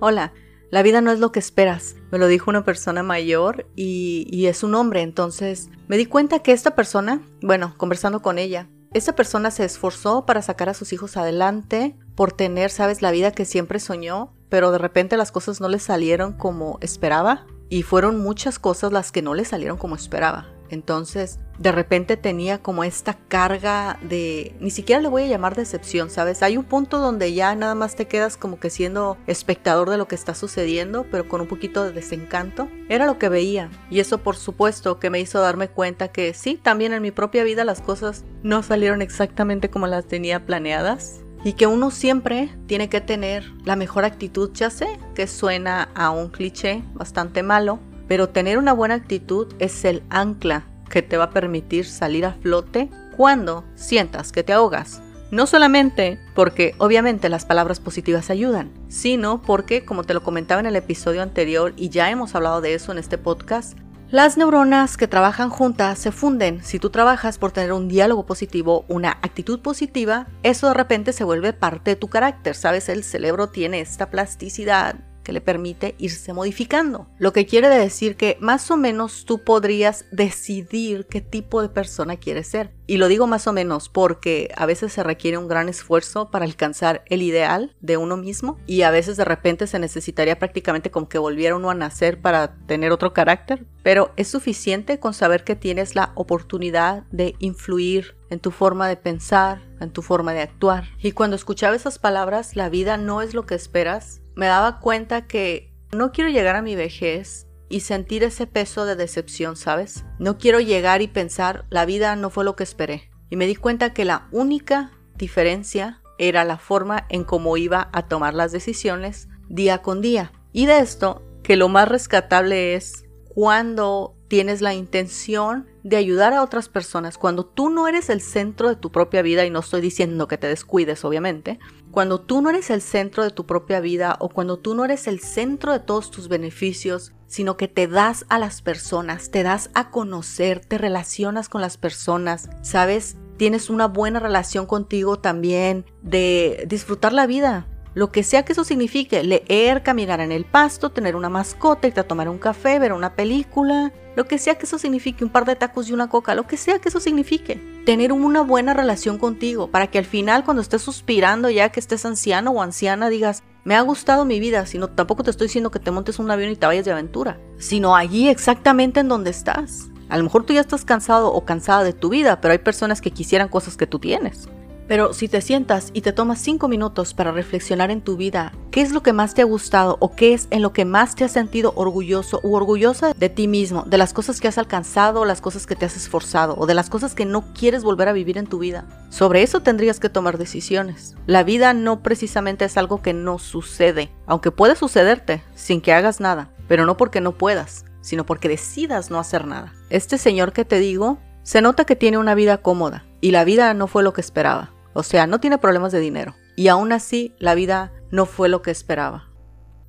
Hola, la vida no es lo que esperas. Me lo dijo una persona mayor y, y, es un hombre. Entonces me di cuenta que esta persona, bueno, conversando con ella, esta persona se esforzó para sacar a sus hijos adelante, por tener, sabes, la vida que siempre soñó, pero de repente las cosas no le salieron como esperaba y fueron muchas cosas las que no le salieron como esperaba. Entonces, de repente tenía como esta carga de, ni siquiera le voy a llamar decepción, ¿sabes? Hay un punto donde ya nada más te quedas como que siendo espectador de lo que está sucediendo, pero con un poquito de desencanto. Era lo que veía. Y eso por supuesto que me hizo darme cuenta que sí, también en mi propia vida las cosas no salieron exactamente como las tenía planeadas. Y que uno siempre tiene que tener la mejor actitud, ya sé que suena a un cliché bastante malo, pero tener una buena actitud es el ancla que te va a permitir salir a flote cuando sientas que te ahogas. No solamente porque obviamente las palabras positivas ayudan, sino porque, como te lo comentaba en el episodio anterior y ya hemos hablado de eso en este podcast, las neuronas que trabajan juntas se funden. Si tú trabajas por tener un diálogo positivo, una actitud positiva, eso de repente se vuelve parte de tu carácter. Sabes, el cerebro tiene esta plasticidad que le permite irse modificando. Lo que quiere decir que más o menos tú podrías decidir qué tipo de persona quieres ser. Y lo digo más o menos porque a veces se requiere un gran esfuerzo para alcanzar el ideal de uno mismo y a veces de repente se necesitaría prácticamente como que volviera uno a nacer para tener otro carácter, pero es suficiente con saber que tienes la oportunidad de influir en tu forma de pensar, en tu forma de actuar. Y cuando escuchaba esas palabras, la vida no es lo que esperas, me daba cuenta que no quiero llegar a mi vejez y sentir ese peso de decepción, ¿sabes? No quiero llegar y pensar, la vida no fue lo que esperé. Y me di cuenta que la única diferencia era la forma en cómo iba a tomar las decisiones día con día. Y de esto, que lo más rescatable es cuando tienes la intención de ayudar a otras personas, cuando tú no eres el centro de tu propia vida, y no estoy diciendo que te descuides, obviamente, cuando tú no eres el centro de tu propia vida o cuando tú no eres el centro de todos tus beneficios, sino que te das a las personas, te das a conocer, te relacionas con las personas, ¿sabes? Tienes una buena relación contigo también, de disfrutar la vida, lo que sea que eso signifique, leer, caminar en el pasto, tener una mascota, irte a tomar un café, ver una película, lo que sea que eso signifique, un par de tacos y una coca, lo que sea que eso signifique. Tener una buena relación contigo para que al final cuando estés suspirando ya que estés anciano o anciana digas, me ha gustado mi vida, sino tampoco te estoy diciendo que te montes un avión y te vayas de aventura, sino allí exactamente en donde estás. A lo mejor tú ya estás cansado o cansada de tu vida, pero hay personas que quisieran cosas que tú tienes. Pero si te sientas y te tomas cinco minutos para reflexionar en tu vida, ¿qué es lo que más te ha gustado o qué es en lo que más te has sentido orgulloso u orgullosa de ti mismo, de las cosas que has alcanzado, las cosas que te has esforzado o de las cosas que no quieres volver a vivir en tu vida? Sobre eso tendrías que tomar decisiones. La vida no precisamente es algo que no sucede, aunque puede sucederte sin que hagas nada, pero no porque no puedas, sino porque decidas no hacer nada. Este señor que te digo, se nota que tiene una vida cómoda y la vida no fue lo que esperaba. O sea, no tiene problemas de dinero. Y aún así, la vida no fue lo que esperaba.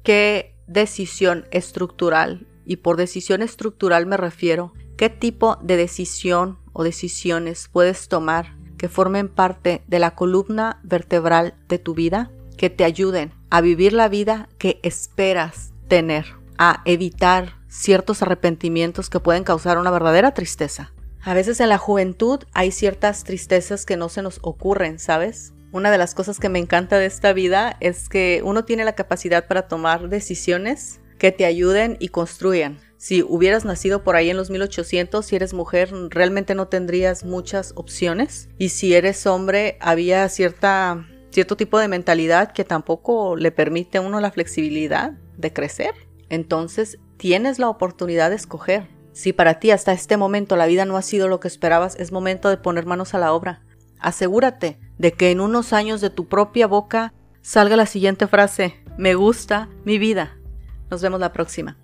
¿Qué decisión estructural? Y por decisión estructural me refiero, ¿qué tipo de decisión o decisiones puedes tomar que formen parte de la columna vertebral de tu vida? Que te ayuden a vivir la vida que esperas tener, a evitar ciertos arrepentimientos que pueden causar una verdadera tristeza. A veces en la juventud hay ciertas tristezas que no se nos ocurren, ¿sabes? Una de las cosas que me encanta de esta vida es que uno tiene la capacidad para tomar decisiones que te ayuden y construyan. Si hubieras nacido por ahí en los 1800, si eres mujer, realmente no tendrías muchas opciones. Y si eres hombre, había cierta, cierto tipo de mentalidad que tampoco le permite a uno la flexibilidad de crecer. Entonces, tienes la oportunidad de escoger. Si para ti hasta este momento la vida no ha sido lo que esperabas, es momento de poner manos a la obra. Asegúrate de que en unos años de tu propia boca salga la siguiente frase, me gusta mi vida. Nos vemos la próxima.